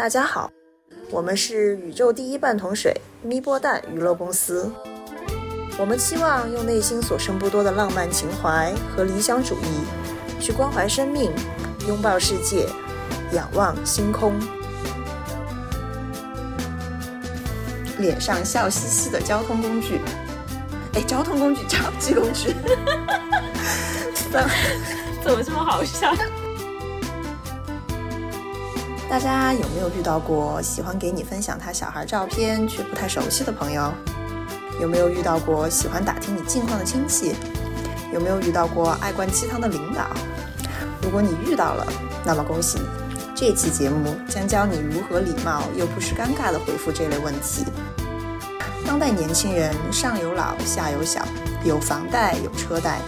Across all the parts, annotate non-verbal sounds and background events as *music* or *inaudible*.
大家好，我们是宇宙第一半桶水咪波蛋娱乐公司。我们期望用内心所剩不多的浪漫情怀和理想主义，去关怀生命，拥抱世界，仰望星空。脸上笑嘻嘻的交通工具，哎，交通工具，*laughs* 交际工具，*laughs* *laughs* 怎怎么这么好笑？大家有没有遇到过喜欢给你分享他小孩照片却不太熟悉的朋友？有没有遇到过喜欢打听你近况的亲戚？有没有遇到过爱灌鸡汤的领导？如果你遇到了，那么恭喜你！这期节目将教你如何礼貌又不失尴尬地回复这类问题。当代年轻人上有老下有小，有房贷有车贷，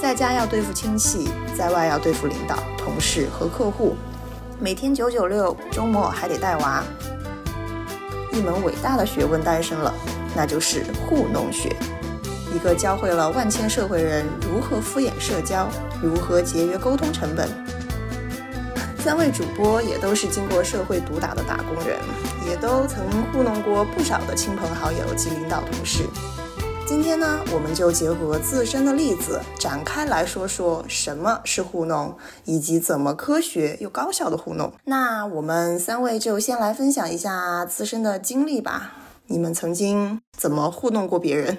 在家要对付亲戚，在外要对付领导、同事和客户，每天九九六，周末还得带娃，一门伟大的学问诞生了，那就是糊弄学，一个教会了万千社会人如何敷衍社交，如何节约沟通成本。三位主播也都是经过社会毒打的打工人，也都曾糊弄过不少的亲朋好友及领导同事。今天呢，我们就结合自身的例子展开来说说什么是糊弄，以及怎么科学又高效的糊弄。那我们三位就先来分享一下自身的经历吧。你们曾经怎么糊弄过别人？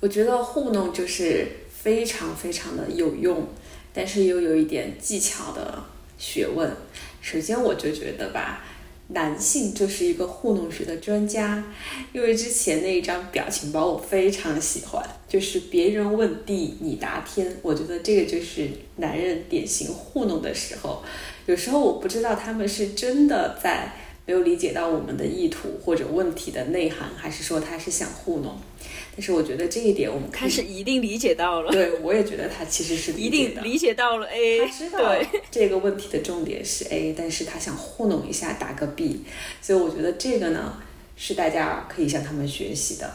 我觉得糊弄就是非常非常的有用，但是又有一点技巧的。学问，首先我就觉得吧，男性就是一个糊弄学的专家，因为之前那一张表情包我非常喜欢，就是别人问地你答天，我觉得这个就是男人典型糊弄的时候。有时候我不知道他们是真的在没有理解到我们的意图或者问题的内涵，还是说他是想糊弄。但是我觉得这一点我们开始一定理解到了。对，我也觉得他其实是 *laughs* 一定理解到了 A，他知道这个问题的重点是 A，但是他想糊弄一下打个 B，所以我觉得这个呢是大家可以向他们学习的。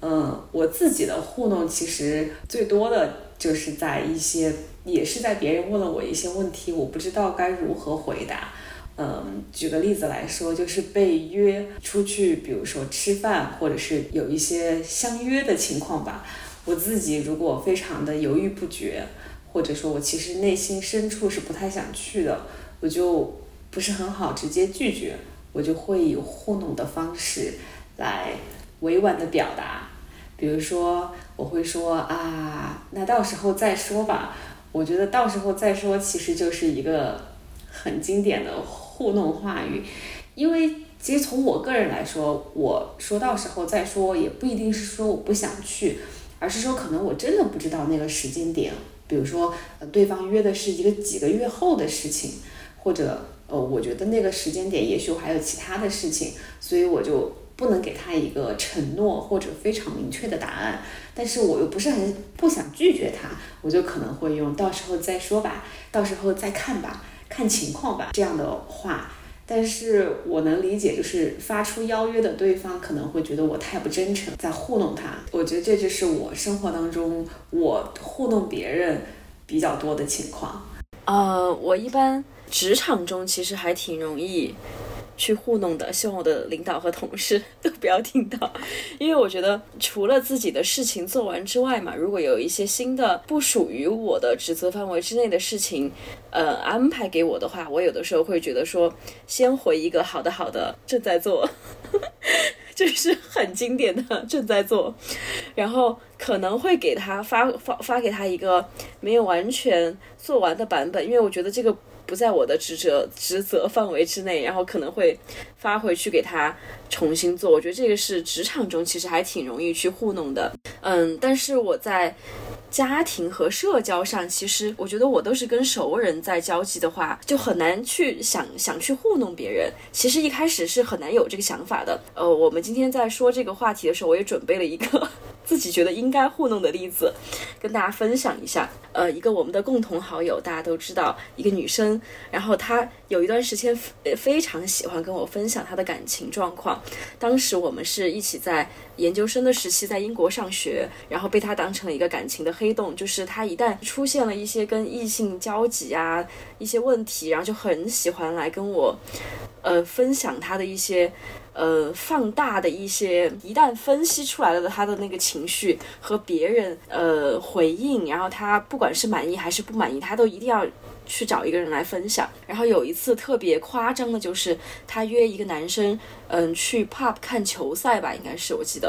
嗯，我自己的糊弄其实最多的就是在一些，也是在别人问了我一些问题，我不知道该如何回答。嗯，举个例子来说，就是被约出去，比如说吃饭，或者是有一些相约的情况吧。我自己如果非常的犹豫不决，或者说我其实内心深处是不太想去的，我就不是很好直接拒绝，我就会以糊弄的方式来委婉的表达。比如说，我会说啊，那到时候再说吧。我觉得到时候再说，其实就是一个很经典的。糊弄话语，因为其实从我个人来说，我说到时候再说，也不一定是说我不想去，而是说可能我真的不知道那个时间点。比如说，呃，对方约的是一个几个月后的事情，或者呃，我觉得那个时间点也许我还有其他的事情，所以我就不能给他一个承诺或者非常明确的答案。但是我又不是很不想拒绝他，我就可能会用到时候再说吧，到时候再看吧。看情况吧，这样的话，但是我能理解，就是发出邀约的对方可能会觉得我太不真诚，在糊弄他。我觉得这就是我生活当中我糊弄别人比较多的情况。呃，我一般职场中其实还挺容易。去糊弄的，希望我的领导和同事都不要听到，因为我觉得除了自己的事情做完之外嘛，如果有一些新的不属于我的职责范围之内的事情，呃，安排给我的话，我有的时候会觉得说，先回一个好的好的，正在做，*laughs* 就是很经典的正在做，然后可能会给他发发发给他一个没有完全做完的版本，因为我觉得这个。不在我的职责职责范围之内，然后可能会发回去给他重新做。我觉得这个是职场中其实还挺容易去糊弄的，嗯，但是我在家庭和社交上，其实我觉得我都是跟熟人在交际的话，就很难去想想去糊弄别人。其实一开始是很难有这个想法的。呃，我们今天在说这个话题的时候，我也准备了一个。*laughs* 自己觉得应该糊弄的例子，跟大家分享一下。呃，一个我们的共同好友，大家都知道，一个女生，然后她有一段时间非常喜欢跟我分享她的感情状况。当时我们是一起在研究生的时期在英国上学，然后被他当成了一个感情的黑洞，就是他一旦出现了一些跟异性交集啊一些问题，然后就很喜欢来跟我。呃分享他的一些。呃，放大的一些，一旦分析出来了他的那个情绪和别人呃回应，然后他不管是满意还是不满意，他都一定要。去找一个人来分享，然后有一次特别夸张的，就是他约一个男生，嗯，去 pub 看球赛吧，应该是我记得，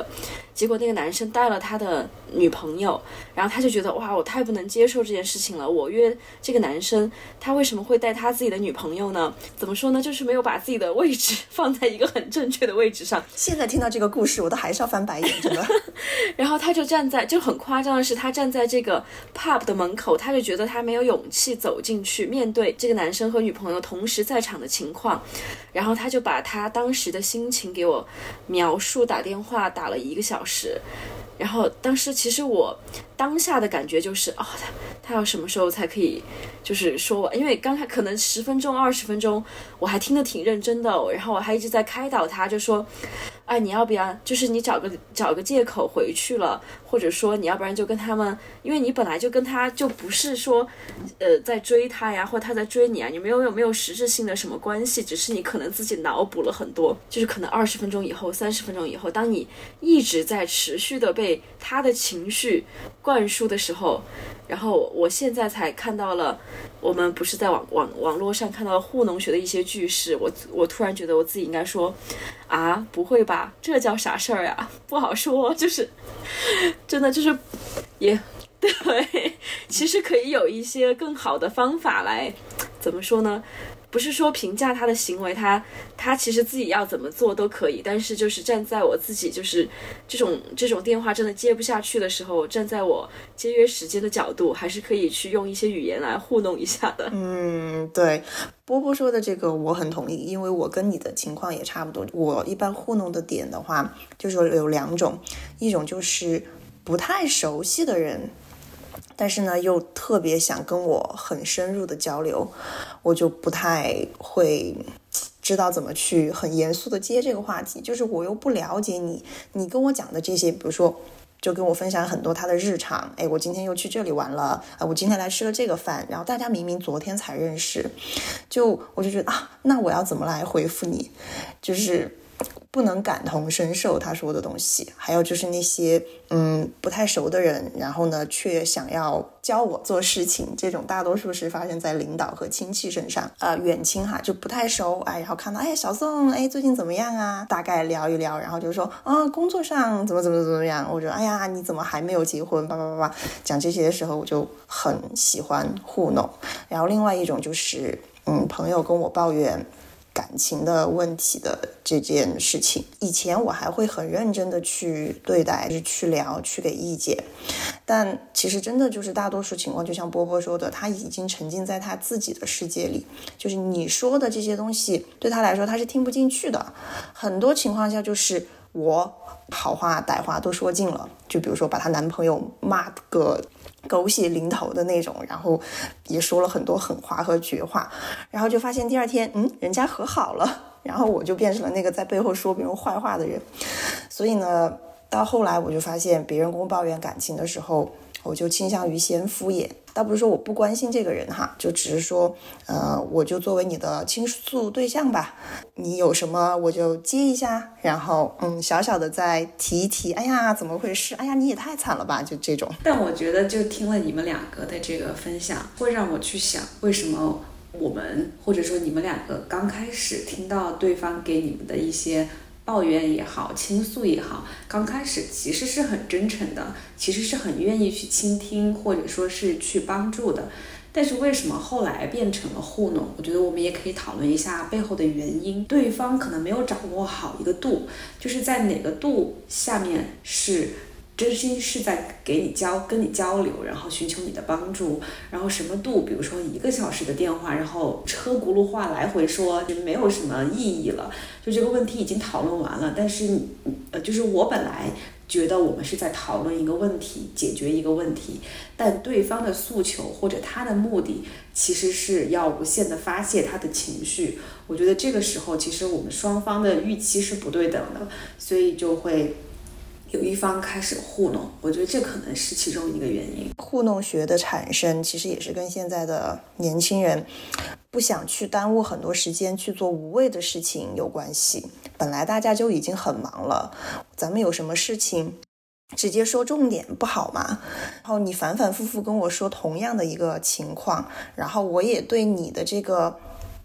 结果那个男生带了他的女朋友，然后他就觉得哇，我太不能接受这件事情了。我约这个男生，他为什么会带他自己的女朋友呢？怎么说呢？就是没有把自己的位置 *laughs* 放在一个很正确的位置上。现在听到这个故事，我都还是要翻白眼，真的。*laughs* 然后他就站在，就很夸张的是，他站在这个 pub 的门口，他就觉得他没有勇气走进。去面对这个男生和女朋友同时在场的情况，然后他就把他当时的心情给我描述，打电话打了一个小时，然后当时其实我当下的感觉就是哦，他他要什么时候才可以就是说我，因为刚才可能十分钟二十分钟我还听得挺认真的，然后我还一直在开导他，就说。哎，你要不要？就是你找个找个借口回去了，或者说你要不然就跟他们，因为你本来就跟他就不是说，呃，在追他呀，或者他在追你啊，你没有有没有实质性的什么关系，只是你可能自己脑补了很多，就是可能二十分钟以后、三十分钟以后，当你一直在持续的被他的情绪灌输的时候。然后我现在才看到了，我们不是在网网网络上看到糊弄学的一些句式，我我突然觉得我自己应该说，啊，不会吧，这叫啥事儿呀？不好说，就是真的就是也对，其实可以有一些更好的方法来，怎么说呢？不是说评价他的行为，他他其实自己要怎么做都可以，但是就是站在我自己就是这种这种电话真的接不下去的时候，站在我节约时间的角度，还是可以去用一些语言来糊弄一下的。嗯，对，波波说的这个我很同意，因为我跟你的情况也差不多。我一般糊弄的点的话，就是有两种，一种就是不太熟悉的人。但是呢，又特别想跟我很深入的交流，我就不太会知道怎么去很严肃的接这个话题。就是我又不了解你，你跟我讲的这些，比如说，就跟我分享很多他的日常。哎，我今天又去这里玩了，啊，我今天来吃了这个饭。然后大家明明昨天才认识，就我就觉得啊，那我要怎么来回复你？就是。不能感同身受他说的东西，还有就是那些嗯不太熟的人，然后呢却想要教我做事情，这种大多数是发生在领导和亲戚身上。呃，远亲哈就不太熟，哎，然后看到哎小宋哎最近怎么样啊？大概聊一聊，然后就说啊工作上怎么怎么怎么样，我说哎呀你怎么还没有结婚？叭叭叭叭讲这些的时候，我就很喜欢糊弄。然后另外一种就是嗯朋友跟我抱怨。感情的问题的这件事情，以前我还会很认真的去对待，就是去聊，去给意见。但其实真的就是大多数情况，就像波波说的，他已经沉浸在他自己的世界里，就是你说的这些东西对他来说他是听不进去的。很多情况下就是我好话歹话都说尽了，就比如说把她男朋友骂个。狗血淋头的那种，然后也说了很多狠话和绝话，然后就发现第二天，嗯，人家和好了，然后我就变成了那个在背后说别人坏话的人。所以呢，到后来我就发现，别人跟我抱怨感情的时候，我就倾向于先敷衍。倒不是说我不关心这个人哈，就只是说，呃，我就作为你的倾诉对象吧，你有什么我就接一下，然后嗯，小小的再提一提，哎呀，怎么回事？哎呀，你也太惨了吧，就这种。但我觉得，就听了你们两个的这个分享，会让我去想，为什么我们或者说你们两个刚开始听到对方给你们的一些。抱怨也好，倾诉也好，刚开始其实是很真诚的，其实是很愿意去倾听，或者说是去帮助的。但是为什么后来变成了糊弄？我觉得我们也可以讨论一下背后的原因。对方可能没有掌握好一个度，就是在哪个度下面是。真心是在给你交跟你交流，然后寻求你的帮助，然后什么度？比如说一个小时的电话，然后车轱辘话来回说，就没有什么意义了。就这个问题已经讨论完了，但是呃，就是我本来觉得我们是在讨论一个问题，解决一个问题，但对方的诉求或者他的目的其实是要无限的发泄他的情绪。我觉得这个时候其实我们双方的预期是不对等的，所以就会。有一方开始糊弄，我觉得这可能是其中一个原因。糊弄学的产生，其实也是跟现在的年轻人不想去耽误很多时间去做无谓的事情有关系。本来大家就已经很忙了，咱们有什么事情直接说重点不好吗？然后你反反复复跟我说同样的一个情况，然后我也对你的这个。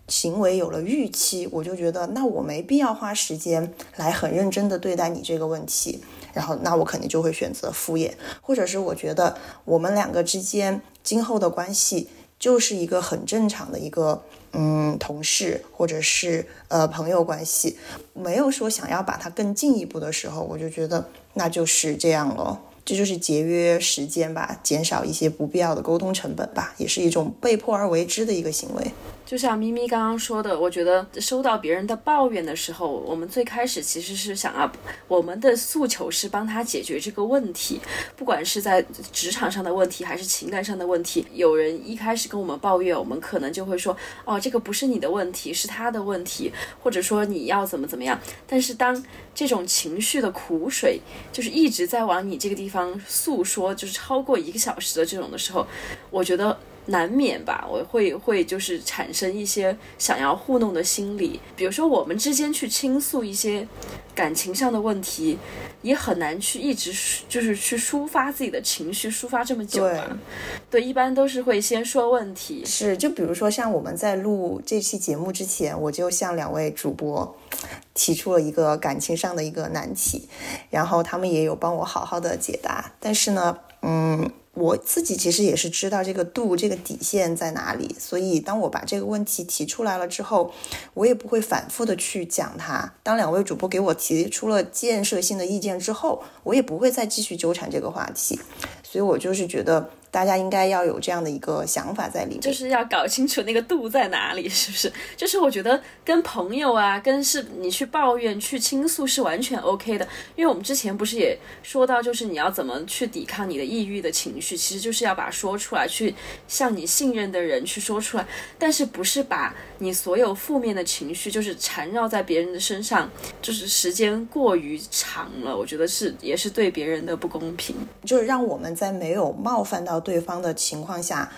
行为有了预期，我就觉得那我没必要花时间来很认真的对待你这个问题，然后那我肯定就会选择敷衍，或者是我觉得我们两个之间今后的关系就是一个很正常的一个嗯同事或者是呃朋友关系，没有说想要把它更进一步的时候，我就觉得那就是这样了，这就是节约时间吧，减少一些不必要的沟通成本吧，也是一种被迫而为之的一个行为。就像咪咪刚刚说的，我觉得收到别人的抱怨的时候，我们最开始其实是想要，我们的诉求是帮他解决这个问题，不管是在职场上的问题还是情感上的问题。有人一开始跟我们抱怨，我们可能就会说，哦，这个不是你的问题，是他的问题，或者说你要怎么怎么样。但是当这种情绪的苦水就是一直在往你这个地方方诉说，就是超过一个小时的这种的时候，我觉得。难免吧，我会会就是产生一些想要糊弄的心理。比如说，我们之间去倾诉一些感情上的问题，也很难去一直就是去抒发自己的情绪，抒发这么久吧。对，一般都是会先说问题。是，就比如说像我们在录这期节目之前，我就向两位主播提出了一个感情上的一个难题，然后他们也有帮我好好的解答。但是呢，嗯。我自己其实也是知道这个度、这个底线在哪里，所以当我把这个问题提出来了之后，我也不会反复的去讲它。当两位主播给我提出了建设性的意见之后，我也不会再继续纠缠这个话题。所以我就是觉得。大家应该要有这样的一个想法在里面，就是要搞清楚那个度在哪里，*laughs* 是不是？就是我觉得跟朋友啊，跟是你去抱怨、去倾诉是完全 OK 的，因为我们之前不是也说到，就是你要怎么去抵抗你的抑郁的情绪，其实就是要把说出来，去向你信任的人去说出来，但是不是把你所有负面的情绪就是缠绕在别人的身上，就是时间过于长了，我觉得是也是对别人的不公平，就是让我们在没有冒犯到。对方的情况下，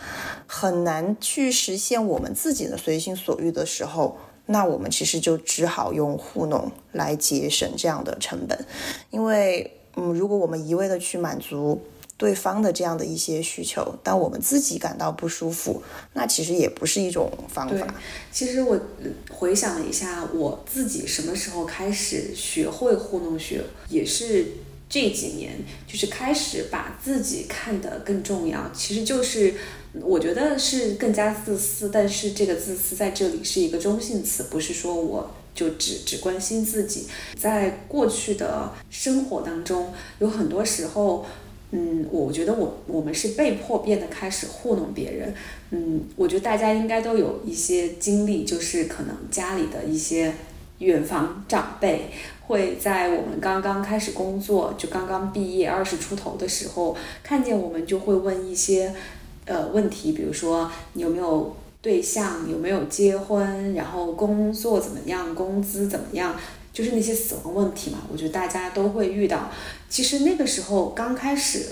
很难去实现我们自己的随心所欲的时候，那我们其实就只好用糊弄来节省这样的成本。因为，嗯，如果我们一味的去满足对方的这样的一些需求，但我们自己感到不舒服，那其实也不是一种方法。其实我回想了一下，我自己什么时候开始学会糊弄学，也是。这几年就是开始把自己看得更重要，其实就是我觉得是更加自私，但是这个自私在这里是一个中性词，不是说我就只只关心自己。在过去的生活当中，有很多时候，嗯，我觉得我我们是被迫变得开始糊弄别人。嗯，我觉得大家应该都有一些经历，就是可能家里的一些远房长辈。会在我们刚刚开始工作，就刚刚毕业二十出头的时候，看见我们就会问一些，呃问题，比如说你有没有对象，有没有结婚，然后工作怎么样，工资怎么样，就是那些死亡问题嘛。我觉得大家都会遇到。其实那个时候刚开始。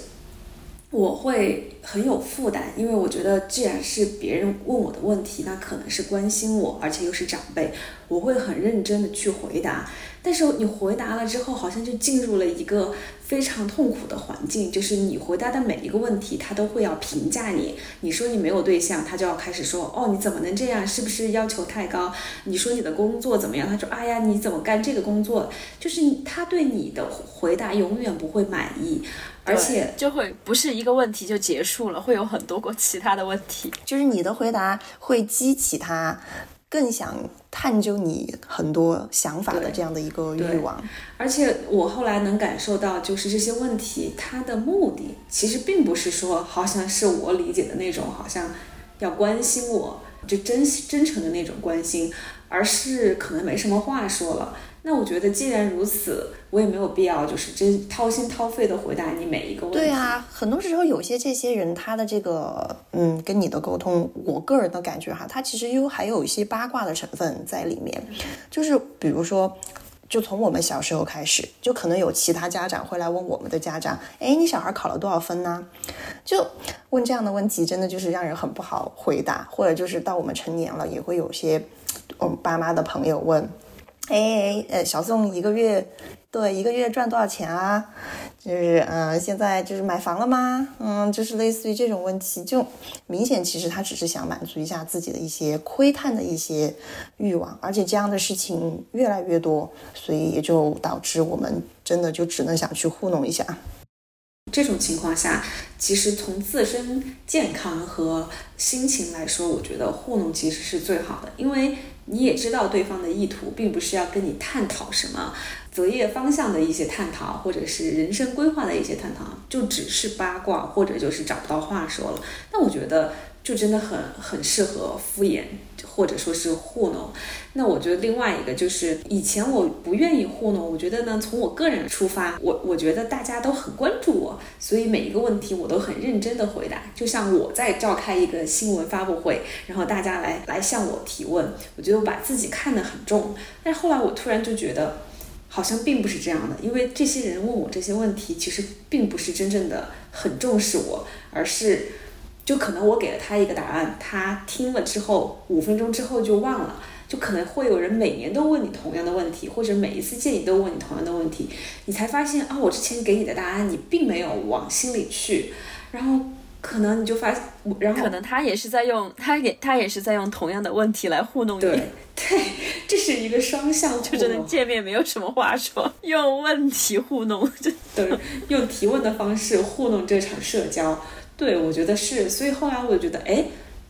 我会很有负担，因为我觉得既然是别人问我的问题，那可能是关心我，而且又是长辈，我会很认真的去回答。但是你回答了之后，好像就进入了一个非常痛苦的环境，就是你回答的每一个问题，他都会要评价你。你说你没有对象，他就要开始说，哦，你怎么能这样？是不是要求太高？你说你的工作怎么样？他说，哎呀，你怎么干这个工作？就是他对你的回答永远不会满意。而且就会不是一个问题就结束了，会有很多个其他的问题。就是你的回答会激起他更想探究你很多想法的这样的一个欲望。而且我后来能感受到，就是这些问题，它的目的其实并不是说，好像是我理解的那种，好像要关心我，就真真诚的那种关心，而是可能没什么话说了。那我觉得，既然如此，我也没有必要就是真掏心掏肺的回答你每一个问题。对啊，很多时候有些这些人他的这个嗯跟你的沟通，我个人的感觉哈，他其实又还有一些八卦的成分在里面。就是比如说，就从我们小时候开始，就可能有其他家长会来问我们的家长，哎，你小孩考了多少分呢？就问这样的问题，真的就是让人很不好回答。或者就是到我们成年了，也会有些我们爸妈的朋友问，哎，呃，小宋一个月。对，一个月赚多少钱啊？就是嗯，现在就是买房了吗？嗯，就是类似于这种问题，就明显其实他只是想满足一下自己的一些窥探的一些欲望，而且这样的事情越来越多，所以也就导致我们真的就只能想去糊弄一下。这种情况下，其实从自身健康和心情来说，我觉得糊弄其实是最好的，因为你也知道对方的意图，并不是要跟你探讨什么。择业方向的一些探讨，或者是人生规划的一些探讨，就只是八卦，或者就是找不到话说了。那我觉得就真的很很适合敷衍，或者说是糊弄。那我觉得另外一个就是，以前我不愿意糊弄，我觉得呢，从我个人出发，我我觉得大家都很关注我，所以每一个问题我都很认真的回答。就像我在召开一个新闻发布会，然后大家来来向我提问，我觉得我把自己看得很重。但后来我突然就觉得。好像并不是这样的，因为这些人问我这些问题，其实并不是真正的很重视我，而是就可能我给了他一个答案，他听了之后五分钟之后就忘了，就可能会有人每年都问你同样的问题，或者每一次见你都问你同样的问题，你才发现啊，我之前给你的答案你并没有往心里去，然后。可能你就发，然后可能他也是在用他也他也是在用同样的问题来糊弄你，对对，这是一个双向，*laughs* 就真的见面没有什么话说，用问题糊弄，*laughs* 对，用提问的方式糊弄这场社交，对我觉得是，所以后来我就觉得，哎，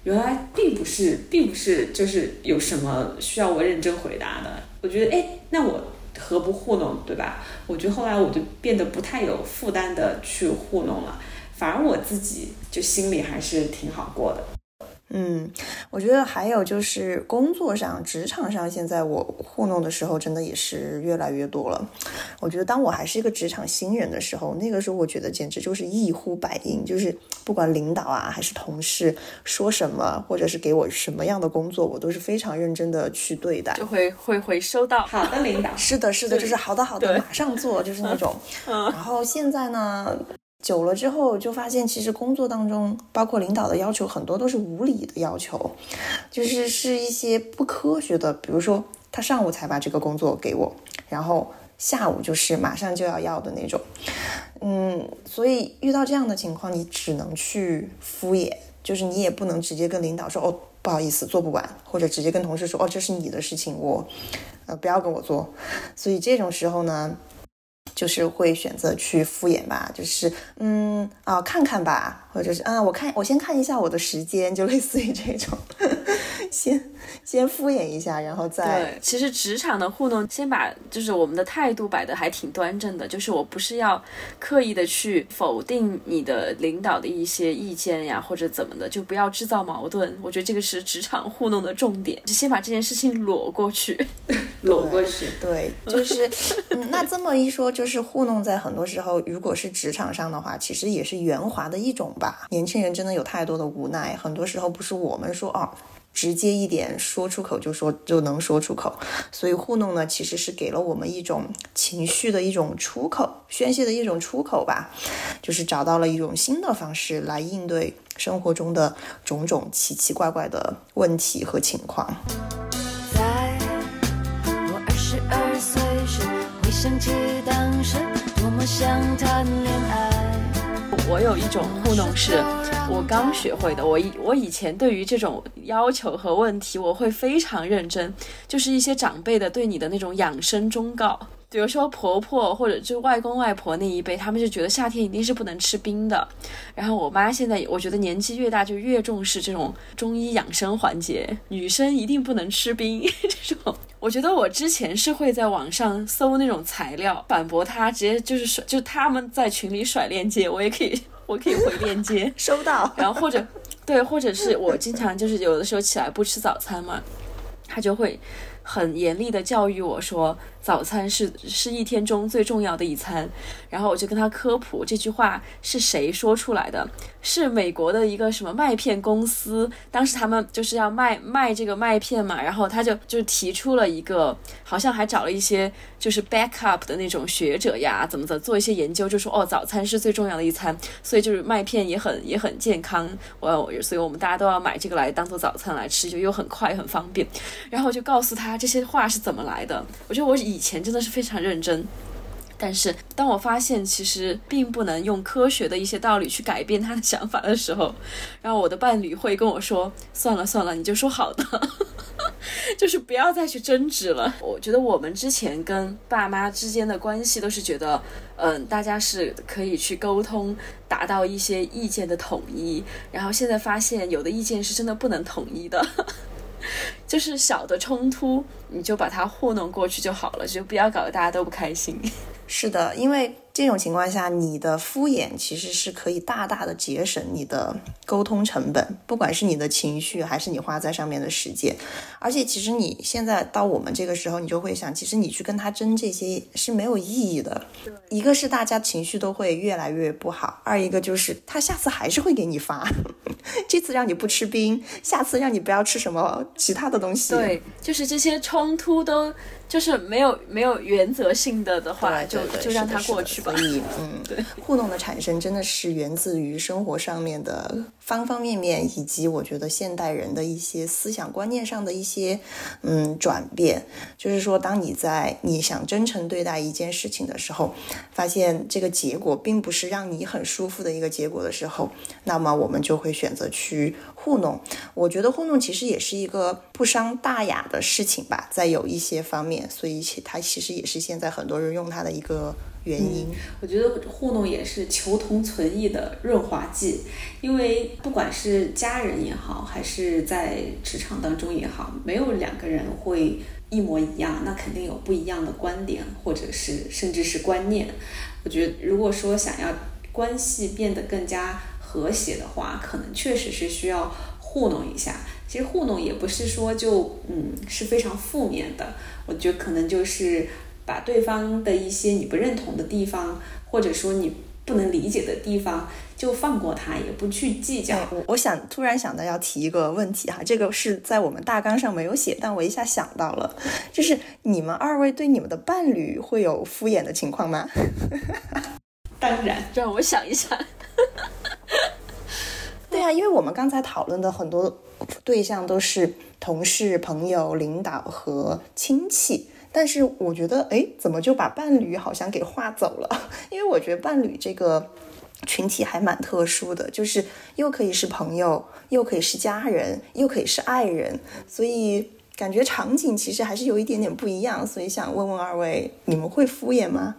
原来并不是，并不是就是有什么需要我认真回答的，我觉得，哎，那我何不糊弄，对吧？我觉得后来我就变得不太有负担的去糊弄了。反而我自己就心里还是挺好过的。嗯，我觉得还有就是工作上、职场上，现在我糊弄的时候，真的也是越来越多了。我觉得当我还是一个职场新人的时候，那个时候我觉得简直就是一呼百应，就是不管领导啊还是同事说什么，或者是给我什么样的工作，我都是非常认真的去对待，就会会会收到好的领导，*laughs* 是的，是的，就是好的好的，马上做，就是那种。*laughs* 然后现在呢？久了之后，就发现其实工作当中，包括领导的要求很多都是无理的要求，就是是一些不科学的。比如说，他上午才把这个工作给我，然后下午就是马上就要要的那种。嗯，所以遇到这样的情况，你只能去敷衍，就是你也不能直接跟领导说哦，不好意思，做不完，或者直接跟同事说哦，这是你的事情，我呃不要跟我做。所以这种时候呢。就是会选择去敷衍吧，就是嗯啊看看吧，或者是啊我看我先看一下我的时间，就类似于这种，*laughs* 先先敷衍一下，然后再。对，其实职场的糊弄，先把就是我们的态度摆的还挺端正的，就是我不是要刻意的去否定你的领导的一些意见呀，或者怎么的，就不要制造矛盾。我觉得这个是职场糊弄的重点，就先把这件事情裸过去，*laughs* 裸过去。对，就是那这么一说。就是糊弄，在很多时候，如果是职场上的话，其实也是圆滑的一种吧。年轻人真的有太多的无奈，很多时候不是我们说哦，直接一点说出口就说就能说出口。所以糊弄呢，其实是给了我们一种情绪的一种出口，宣泄的一种出口吧。就是找到了一种新的方式来应对生活中的种种奇奇怪怪的问题和情况。在我二十二岁时，回想起当时多么想谈恋爱。我有一种糊弄是，我刚学会的。我以我以前对于这种要求和问题，我会非常认真，就是一些长辈的对你的那种养生忠告。比如说婆婆或者就外公外婆那一辈，他们就觉得夏天一定是不能吃冰的。然后我妈现在，我觉得年纪越大就越重视这种中医养生环节，女生一定不能吃冰 *laughs* 这种。我觉得我之前是会在网上搜那种材料反驳他，直接就是甩，就他们在群里甩链接，我也可以，我可以回链接，*laughs* 收到。*laughs* 然后或者对，或者是我经常就是有的时候起来不吃早餐嘛，他就会。很严厉的教育我说，早餐是是一天中最重要的一餐。然后我就跟他科普这句话是谁说出来的，是美国的一个什么麦片公司，当时他们就是要卖卖这个麦片嘛，然后他就就提出了一个，好像还找了一些就是 backup 的那种学者呀，怎么怎么做一些研究，就说哦，早餐是最重要的一餐，所以就是麦片也很也很健康，我所以我们大家都要买这个来当做早餐来吃，就又很快很方便。然后我就告诉他这些话是怎么来的，我觉得我以以前真的是非常认真。但是，当我发现其实并不能用科学的一些道理去改变他的想法的时候，然后我的伴侣会跟我说：“算了算了，你就说好的，*laughs* 就是不要再去争执了。”我觉得我们之前跟爸妈之间的关系都是觉得，嗯，大家是可以去沟通，达到一些意见的统一。然后现在发现，有的意见是真的不能统一的。*laughs* 就是小的冲突，你就把它糊弄过去就好了，就不要搞得大家都不开心。*laughs* 是的，因为。这种情况下，你的敷衍其实是可以大大的节省你的沟通成本，不管是你的情绪，还是你花在上面的时间。而且，其实你现在到我们这个时候，你就会想，其实你去跟他争这些是没有意义的。一个是大家情绪都会越来越不好，二一个就是他下次还是会给你发，*laughs* 这次让你不吃冰，下次让你不要吃什么其他的东西。对，就是这些冲突都。就是没有没有原则性的的话，就就让它过去吧。所以，*laughs* 嗯，对，互动的产生真的是源自于生活上面的方方面面，以及我觉得现代人的一些思想观念上的一些嗯转变。就是说，当你在你想真诚对待一件事情的时候，发现这个结果并不是让你很舒服的一个结果的时候，那么我们就会选择去糊弄。我觉得糊弄其实也是一个不伤大雅的事情吧，在有一些方面。所以，其它其实也是现在很多人用它的一个原因。我觉得糊弄也是求同存异的润滑剂，因为不管是家人也好，还是在职场当中也好，没有两个人会一模一样，那肯定有不一样的观点，或者是甚至是观念。我觉得，如果说想要关系变得更加和谐的话，可能确实是需要糊弄一下。其实糊弄也不是说就嗯是非常负面的，我觉得可能就是把对方的一些你不认同的地方，或者说你不能理解的地方，就放过他，也不去计较。我我想突然想到要提一个问题哈，这个是在我们大纲上没有写，但我一下想到了，就是你们二位对你们的伴侣会有敷衍的情况吗？*laughs* 当然，让我想一想。对啊，因为我们刚才讨论的很多对象都是同事、朋友、领导和亲戚，但是我觉得，哎，怎么就把伴侣好像给划走了？*laughs* 因为我觉得伴侣这个群体还蛮特殊的，就是又可以是朋友，又可以是家人，又可以是爱人，所以感觉场景其实还是有一点点不一样。所以想问问二位，你们会敷衍吗？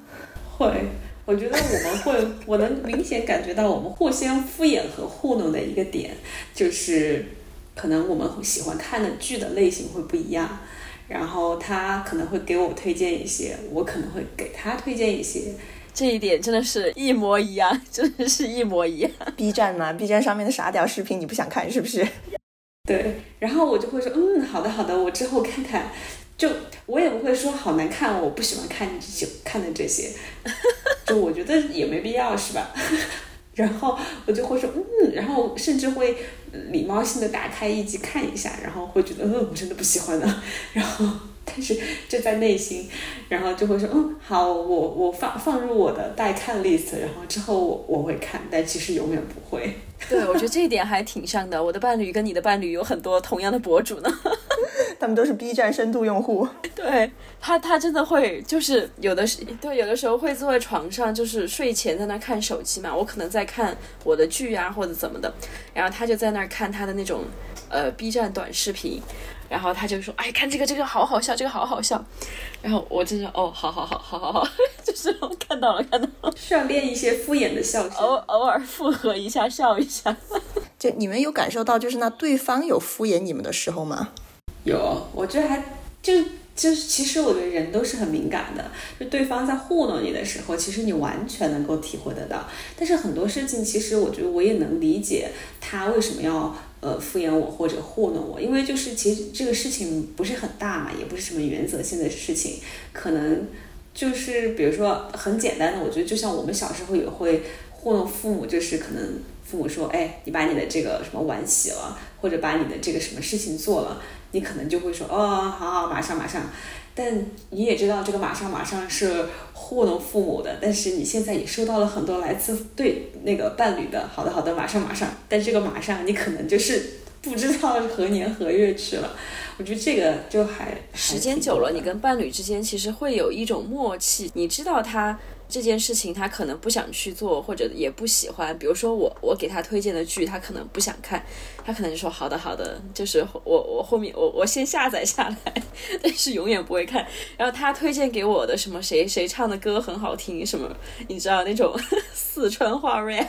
会。我觉得我们会，我能明显感觉到我们互相敷衍和糊弄的一个点，就是可能我们喜欢看的剧的类型会不一样，然后他可能会给我推荐一些，我可能会给他推荐一些，这一点真的是一模一样，真的是一模一样。B 站嘛，B 站上面的傻屌视频你不想看是不是？*laughs* 对，然后我就会说，嗯，好的好的，我之后看看。就我也不会说好难看，我不喜欢看这看的这些，我觉得也没必要，是吧？*laughs* 然后我就会说嗯，然后甚至会礼貌性的打开一集看一下，然后会觉得嗯，我真的不喜欢的，*laughs* 然后但是这在内心，然后就会说嗯，好，我我放放入我的待看 list，然后之后我我会看，但其实永远不会。*laughs* 对，我觉得这一点还挺像的，我的伴侣跟你的伴侣有很多同样的博主呢。*laughs* 他们都是 B 站深度用户，*laughs* 对他，他真的会，就是有的是，对，有的时候会坐在床上，就是睡前在那看手机嘛，我可能在看我的剧啊或者怎么的，然后他就在那儿看他的那种呃 B 站短视频，然后他就说，哎，看这个这个好好笑，这个好好笑，然后我真的，哦，好好好好好好，*laughs* 就是我看到了看到了，需要练一些敷衍的笑声，偶偶尔附和一下笑一下，*laughs* 就你们有感受到就是那对方有敷衍你们的时候吗？有，我觉得还就就是其实我觉得人都是很敏感的，就对方在糊弄你的时候，其实你完全能够体会得到。但是很多事情，其实我觉得我也能理解他为什么要呃敷衍我或者糊弄我，因为就是其实这个事情不是很大嘛，也不是什么原则性的事情，可能就是比如说很简单的，我觉得就像我们小时候也会糊弄父母，就是可能父母说，哎，你把你的这个什么碗洗了，或者把你的这个什么事情做了。你可能就会说哦，好好，马上马上，但你也知道这个马上马上是糊弄父母的，但是你现在也收到了很多来自对那个伴侣的好的好的马上马上，但这个马上你可能就是不知道何年何月去了，*laughs* 我觉得这个就还时间久了，你跟伴侣之间其实会有一种默契，你知道他。这件事情他可能不想去做，或者也不喜欢。比如说我我给他推荐的剧，他可能不想看，他可能就说好的好的，就是我我后面我我先下载下来，但是永远不会看。然后他推荐给我的什么谁谁唱的歌很好听，什么你知道那种 *laughs* 四川话 rap，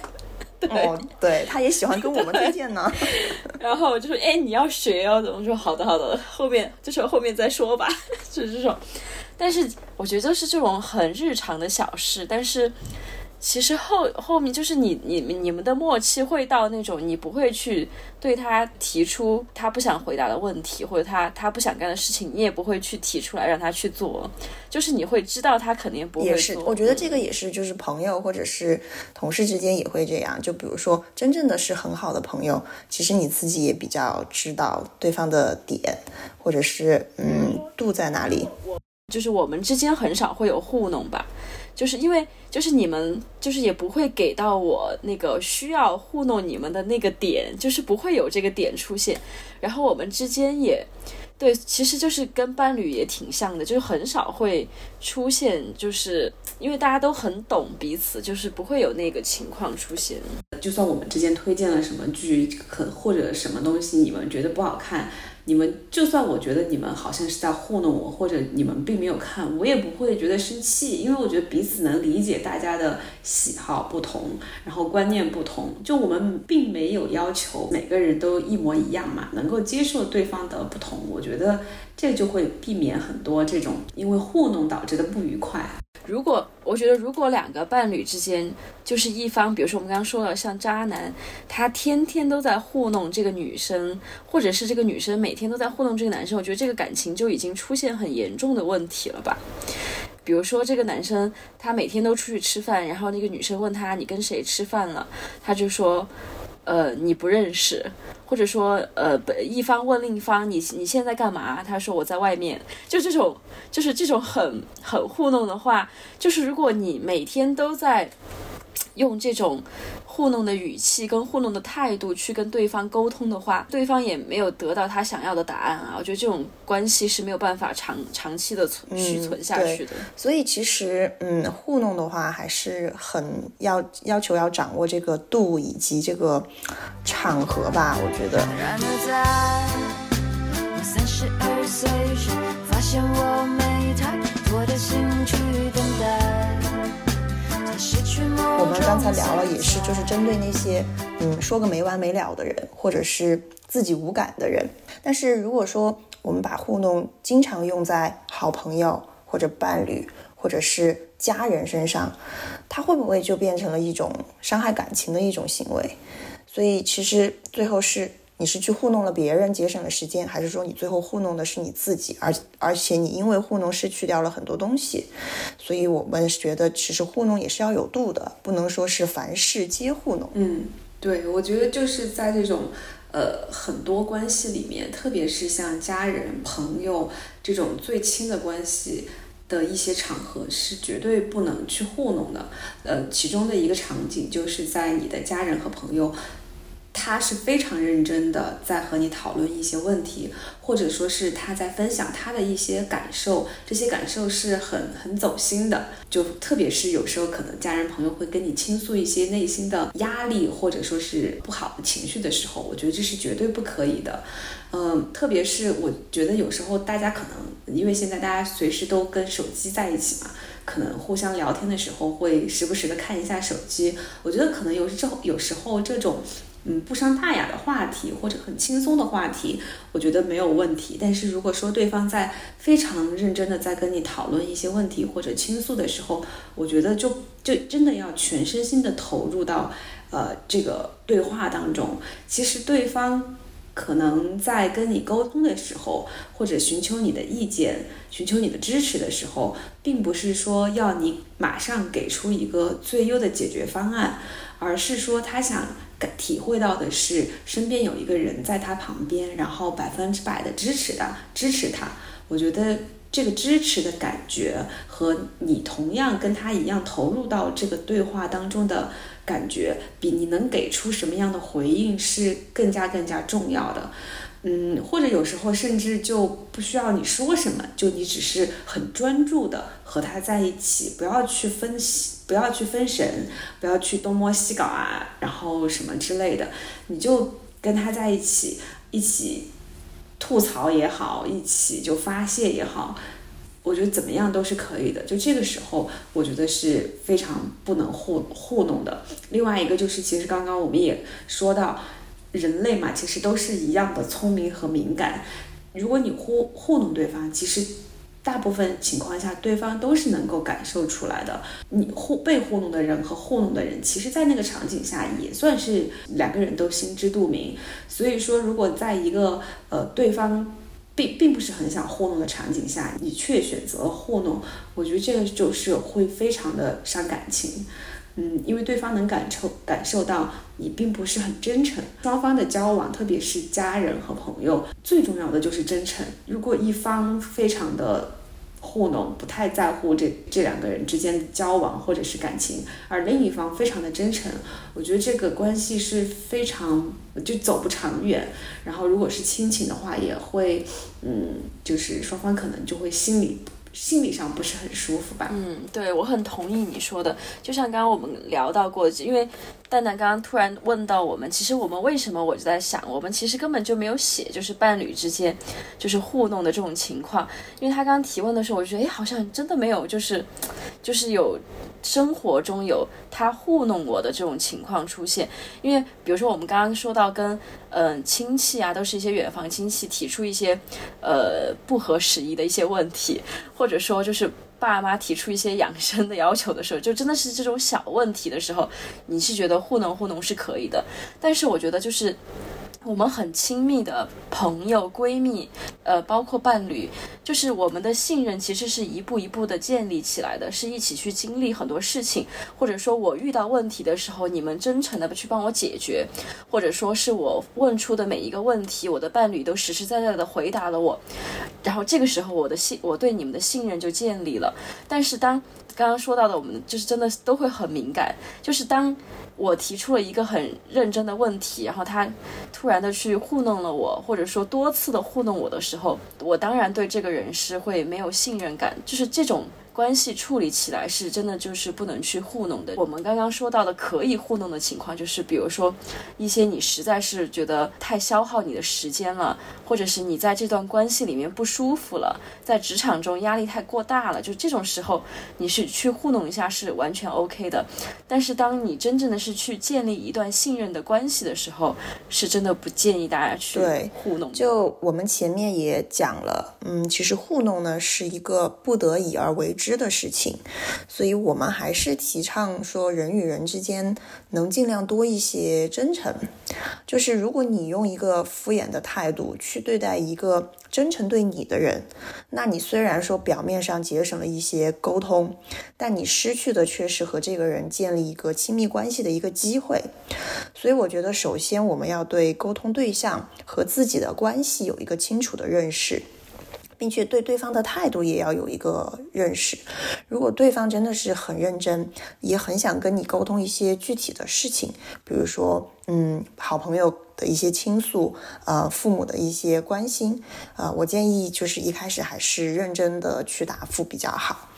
*laughs* 哦，对，他也喜欢跟我们推荐呢。*laughs* 然后就说哎你要学哦，怎么说好的好的，后面就是后面再说吧，*laughs* 就是这种。但是我觉得就是这种很日常的小事，但是其实后后面就是你你你们的默契会到那种你不会去对他提出他不想回答的问题，或者他他不想干的事情，你也不会去提出来让他去做，就是你会知道他肯定不会做。也是，我觉得这个也是，就是朋友或者是同事之间也会这样。就比如说，真正的是很好的朋友，其实你自己也比较知道对方的点，或者是嗯度在哪里。就是我们之间很少会有糊弄吧，就是因为就是你们就是也不会给到我那个需要糊弄你们的那个点，就是不会有这个点出现。然后我们之间也对，其实就是跟伴侣也挺像的，就是很少会出现，就是因为大家都很懂彼此，就是不会有那个情况出现。就算我们之间推荐了什么剧，可或者什么东西，你们觉得不好看。你们就算我觉得你们好像是在糊弄我，或者你们并没有看，我也不会觉得生气，因为我觉得彼此能理解大家的喜好不同，然后观念不同，就我们并没有要求每个人都一模一样嘛，能够接受对方的不同，我觉得这就会避免很多这种因为糊弄导致的不愉快。如果我觉得，如果两个伴侣之间就是一方，比如说我们刚刚说了，像渣男，他天天都在糊弄这个女生，或者是这个女生每天都在糊弄这个男生，我觉得这个感情就已经出现很严重的问题了吧？比如说这个男生他每天都出去吃饭，然后那个女生问他你跟谁吃饭了，他就说。呃，你不认识，或者说，呃，一方问另一方，你你现在干嘛？他说我在外面，就这种，就是这种很很糊弄的话，就是如果你每天都在用这种。糊弄的语气跟糊弄的态度去跟对方沟通的话，对方也没有得到他想要的答案啊！我觉得这种关系是没有办法长长期的存续存下去的。所以其实，嗯，糊弄的话还是很要要求要掌握这个度以及这个场合吧，我觉得。我我们刚才聊了，也是就是针对那些嗯说个没完没了的人，或者是自己无感的人。但是如果说我们把糊弄经常用在好朋友或者伴侣或者是家人身上，他会不会就变成了一种伤害感情的一种行为？所以其实最后是。你是去糊弄了别人，节省了时间，还是说你最后糊弄的是你自己？而而且你因为糊弄失去掉了很多东西，所以我们觉得其实糊弄也是要有度的，不能说是凡事皆糊弄。嗯，对，我觉得就是在这种呃很多关系里面，特别是像家人、朋友这种最亲的关系的一些场合，是绝对不能去糊弄的。呃，其中的一个场景就是在你的家人和朋友。他是非常认真的在和你讨论一些问题，或者说是他在分享他的一些感受，这些感受是很很走心的。就特别是有时候可能家人朋友会跟你倾诉一些内心的压力，或者说是不好的情绪的时候，我觉得这是绝对不可以的。嗯，特别是我觉得有时候大家可能因为现在大家随时都跟手机在一起嘛，可能互相聊天的时候会时不时的看一下手机。我觉得可能有时候有时候这种。嗯不伤大雅的话题或者很轻松的话题，我觉得没有问题。但是如果说对方在非常认真的在跟你讨论一些问题或者倾诉的时候，我觉得就就真的要全身心的投入到呃这个对话当中。其实对方。可能在跟你沟通的时候，或者寻求你的意见、寻求你的支持的时候，并不是说要你马上给出一个最优的解决方案，而是说他想体会到的是身边有一个人在他旁边，然后百分之百的支持的支持他。我觉得这个支持的感觉和你同样跟他一样投入到这个对话当中的。感觉比你能给出什么样的回应是更加更加重要的，嗯，或者有时候甚至就不需要你说什么，就你只是很专注的和他在一起，不要去分析，不要去分神，不要去东摸西搞啊，然后什么之类的，你就跟他在一起，一起吐槽也好，一起就发泄也好。我觉得怎么样都是可以的，就这个时候，我觉得是非常不能糊糊弄的。另外一个就是，其实刚刚我们也说到，人类嘛，其实都是一样的聪明和敏感。如果你糊糊弄对方，其实大部分情况下，对方都是能够感受出来的。你糊被糊弄的人和糊弄的人，其实在那个场景下也算是两个人都心知肚明。所以说，如果在一个呃对方。并并不是很想糊弄的场景下，你却选择糊弄，我觉得这个就是会非常的伤感情，嗯，因为对方能感受感受到你并不是很真诚。双方的交往，特别是家人和朋友，最重要的就是真诚。如果一方非常的糊弄，不太在乎这这两个人之间的交往或者是感情，而另一方非常的真诚，我觉得这个关系是非常就走不长远。然后如果是亲情的话，也会，嗯，就是双方可能就会心里心理上不是很舒服吧。嗯，对我很同意你说的，就像刚刚我们聊到过，因为。蛋蛋刚刚突然问到我们，其实我们为什么？我就在想，我们其实根本就没有写，就是伴侣之间就是互动的这种情况。因为他刚刚提问的时候，我觉得，哎，好像真的没有，就是就是有生活中有他糊弄我的这种情况出现。因为比如说我们刚刚说到跟嗯亲戚啊，都是一些远房亲戚提出一些呃不合时宜的一些问题，或者说就是。爸妈提出一些养生的要求的时候，就真的是这种小问题的时候，你是觉得糊弄糊弄是可以的。但是我觉得就是。我们很亲密的朋友、闺蜜，呃，包括伴侣，就是我们的信任其实是一步一步的建立起来的，是一起去经历很多事情，或者说我遇到问题的时候，你们真诚的去帮我解决，或者说是我问出的每一个问题，我的伴侣都实实在在的回答了我，然后这个时候我的信，我对你们的信任就建立了。但是当刚刚说到的，我们就是真的都会很敏感，就是当。我提出了一个很认真的问题，然后他突然的去糊弄了我，或者说多次的糊弄我的时候，我当然对这个人是会没有信任感，就是这种。关系处理起来是真的就是不能去糊弄的。我们刚刚说到的可以糊弄的情况，就是比如说一些你实在是觉得太消耗你的时间了，或者是你在这段关系里面不舒服了，在职场中压力太过大了，就这种时候你是去糊弄一下是完全 OK 的。但是当你真正的是去建立一段信任的关系的时候，是真的不建议大家去糊弄。就我们前面也讲了，嗯，其实糊弄呢是一个不得已而为之。知的事情，所以我们还是提倡说，人与人之间能尽量多一些真诚。就是如果你用一个敷衍的态度去对待一个真诚对你的人，那你虽然说表面上节省了一些沟通，但你失去的却是和这个人建立一个亲密关系的一个机会。所以我觉得，首先我们要对沟通对象和自己的关系有一个清楚的认识。并且对对方的态度也要有一个认识。如果对方真的是很认真，也很想跟你沟通一些具体的事情，比如说，嗯，好朋友的一些倾诉，呃，父母的一些关心，呃，我建议就是一开始还是认真的去答复比较好。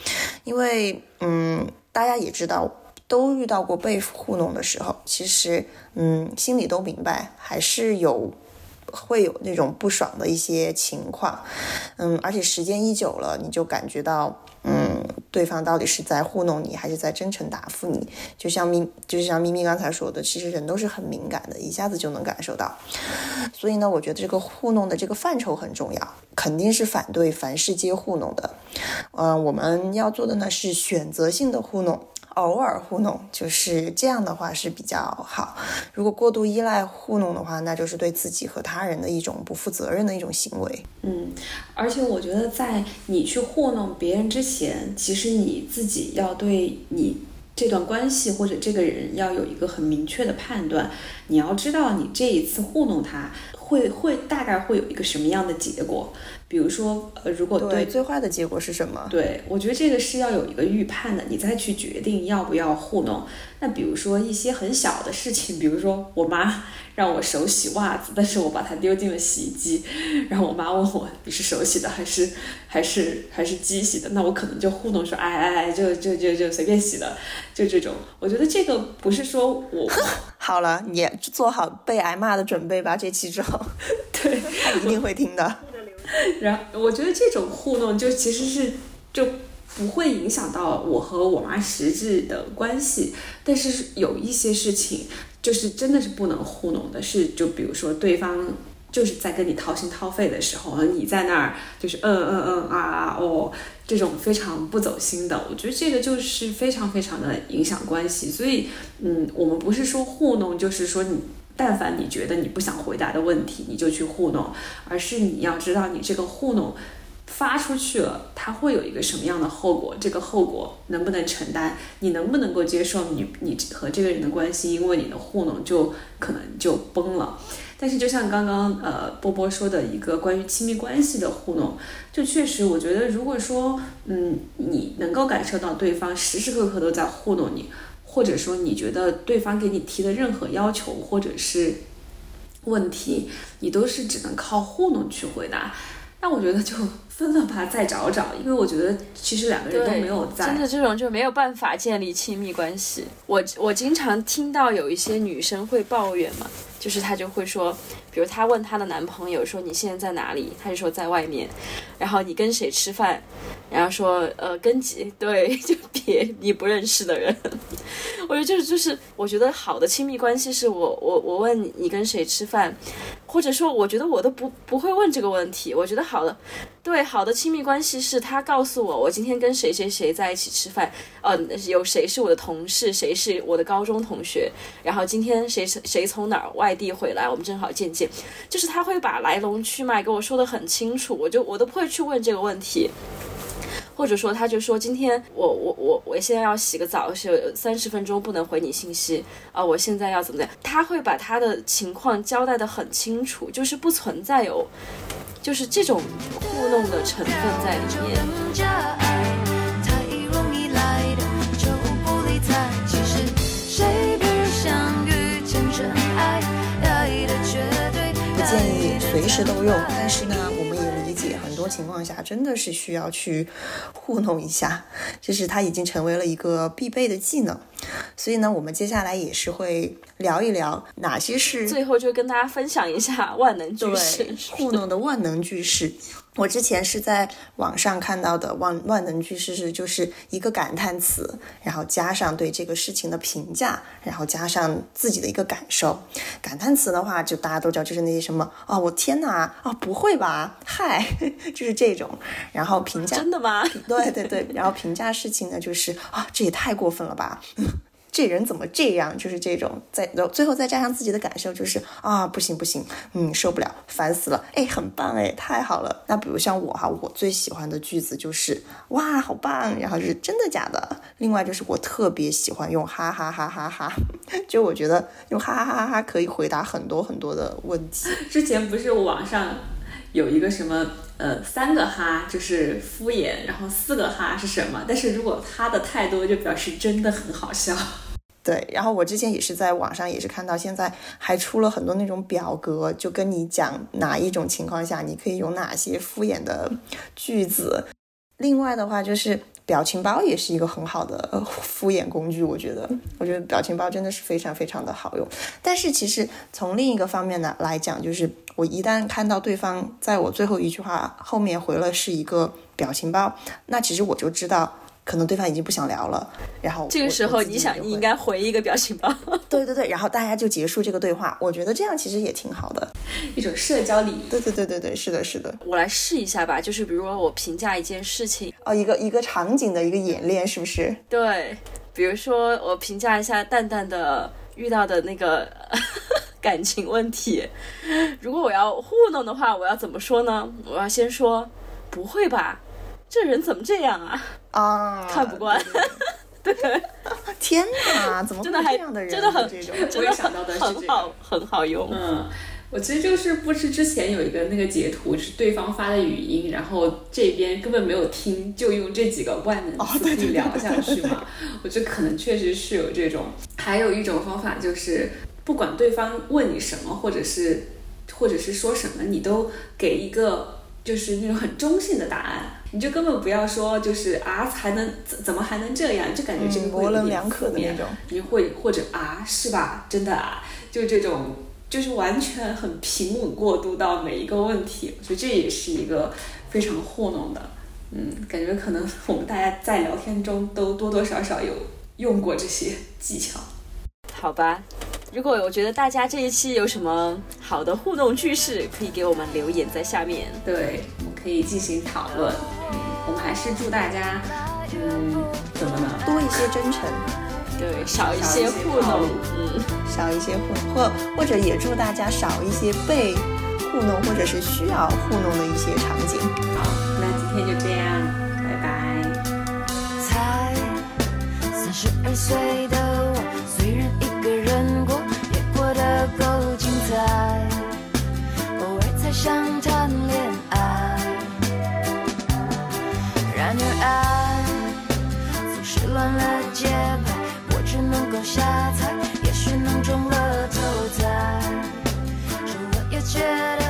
因为，嗯，大家也知道，都遇到过被糊弄的时候，其实，嗯，心里都明白，还是有。会有那种不爽的一些情况，嗯，而且时间一久了，你就感觉到，嗯，对方到底是在糊弄你，还是在真诚答复你。就像咪，就像咪咪刚才说的，其实人都是很敏感的，一下子就能感受到。所以呢，我觉得这个糊弄的这个范畴很重要，肯定是反对凡事皆糊弄的。嗯，我们要做的呢是选择性的糊弄。偶尔糊弄就是这样的话是比较好。如果过度依赖糊弄的话，那就是对自己和他人的一种不负责任的一种行为。嗯，而且我觉得在你去糊弄别人之前，其实你自己要对你这段关系或者这个人要有一个很明确的判断。你要知道，你这一次糊弄他会会大概会有一个什么样的结果。比如说，呃，如果对最坏的结果是什么？对我觉得这个是要有一个预判的，你再去决定要不要糊弄。那比如说一些很小的事情，比如说 *laughs* 我妈让我手洗袜子，但是我把它丢进了洗衣机，*laughs* 然后我妈问我你是手洗的还是还是还是机洗的？那我可能就糊弄说，哎哎哎，就就就就随便洗的，就这种。我觉得这个不是说我 *laughs* 好了，你做好被挨骂的准备吧。这期之后，对他一定会听的。*laughs* 然我觉得这种糊弄就其实是就不会影响到我和我妈实质的关系，但是有一些事情就是真的是不能糊弄的，是就比如说对方就是在跟你掏心掏肺的时候，你在那儿就是嗯嗯嗯啊啊哦这种非常不走心的，我觉得这个就是非常非常的影响关系。所以嗯，我们不是说糊弄，就是说你。但凡你觉得你不想回答的问题，你就去糊弄，而是你要知道你这个糊弄发出去了，它会有一个什么样的后果，这个后果能不能承担，你能不能够接受你你和这个人的关系，因为你的糊弄就可能就崩了。但是就像刚刚呃波波说的一个关于亲密关系的糊弄，就确实我觉得如果说嗯你能够感受到对方时时刻刻都在糊弄你。或者说，你觉得对方给你提的任何要求或者是问题，你都是只能靠糊弄去回答，那我觉得就分了吧，再找找。因为我觉得其实两个人都没有在，真的这种就没有办法建立亲密关系。我我经常听到有一些女生会抱怨嘛，就是她就会说，比如她问她的男朋友说你现在在哪里，他就说在外面，然后你跟谁吃饭？然后说，呃，跟几 *laughs* 对就别你不认识的人，*laughs* 我觉得就是就是，我觉得好的亲密关系是我我我问你你跟谁吃饭，或者说我觉得我都不不会问这个问题。我觉得好的，对好的亲密关系是他告诉我我今天跟谁谁谁在一起吃饭，呃，有谁是我的同事，谁是我的高中同学，然后今天谁谁谁从哪儿外地回来，我们正好见见，就是他会把来龙去脉跟我说的很清楚，我就我都不会去问这个问题。或者说，他就说今天我我我我现在要洗个澡，是三十分钟不能回你信息啊，我现在要怎么样？他会把他的情况交代的很清楚，就是不存在有，就是这种糊弄的成分在里面。不建议随时都用，但是呢。我情况下真的是需要去糊弄一下，就是它已经成为了一个必备的技能。所以呢，我们接下来也是会聊一聊哪些是最后就跟大家分享一下万能句式，糊弄的万能句式。我之前是在网上看到的万万能句式是就是一个感叹词，然后加上对这个事情的评价，然后加上自己的一个感受。感叹词的话，就大家都知道，就是那些什么哦，我天哪，哦，不会吧，嗨，*laughs* 就是这种。然后评价真的吗？对对对，然后评价事情呢，就是啊，这也太过分了吧。这人怎么这样？就是这种，再最后再加上自己的感受，就是啊，不行不行，嗯，受不了，烦死了，哎，很棒哎，太好了。那比如像我哈，我最喜欢的句子就是哇，好棒，然后是真的假的。另外就是我特别喜欢用哈哈哈哈哈，*laughs* 就我觉得用哈哈哈哈哈可以回答很多很多的问题。之前不是网上有一个什么呃三个哈就是敷衍，然后四个哈是什么？但是如果哈的太多，就表示真的很好笑。对，然后我之前也是在网上也是看到，现在还出了很多那种表格，就跟你讲哪一种情况下你可以用哪些敷衍的句子。另外的话，就是表情包也是一个很好的敷衍工具，我觉得，我觉得表情包真的是非常非常的好用。但是其实从另一个方面呢来讲，就是我一旦看到对方在我最后一句话后面回了是一个表情包，那其实我就知道。可能对方已经不想聊了，然后这个时候你想，你应该回一个表情包。*laughs* 对对对，然后大家就结束这个对话。我觉得这样其实也挺好的，一种社交礼仪。对对对对对，是的，是的。我来试一下吧，就是比如说我评价一件事情，哦，一个一个场景的一个演练，是不是？对，比如说我评价一下蛋蛋的遇到的那个 *laughs* 感情问题，如果我要糊弄的话，我要怎么说呢？我要先说，不会吧？这人怎么这样啊？啊，看不惯。对，*laughs* 天哪，怎么真的还这样的人？真的很这种，我也想到的是这很好。很好用。嗯，我其实就是不是之前有一个那个截图是对方发的语音，然后这边根本没有听，就用这几个万能词可以聊下去嘛。我觉得可能确实是有这种。还有一种方法就是，不管对方问你什么，或者是或者是说什么，你都给一个就是那种很中性的答案。你就根本不要说，就是啊，还能怎怎么还能这样？就感觉这个嗯模棱两可的那种。你会或者啊，是吧？真的啊，就这种，就是完全很平稳过渡到每一个问题，我觉得这也是一个非常糊弄的。嗯，感觉可能我们大家在聊天中都多多少少有用过这些技巧。好吧，如果我觉得大家这一期有什么好的互动句式，可以给我们留言在下面。对，我们可以进行讨论。嗯，我们还是祝大家，嗯，怎么呢？多一些真诚，对，少一些糊弄。嗯，少一些糊或或者也祝大家少一些被糊弄或者是需要糊弄的一些场景。好，那今天就这样，拜拜。才三十二岁的够精彩，偶尔才想谈恋爱。然而爱总是乱了节拍，我只能够瞎猜，也许能中了头彩。除了有觉得。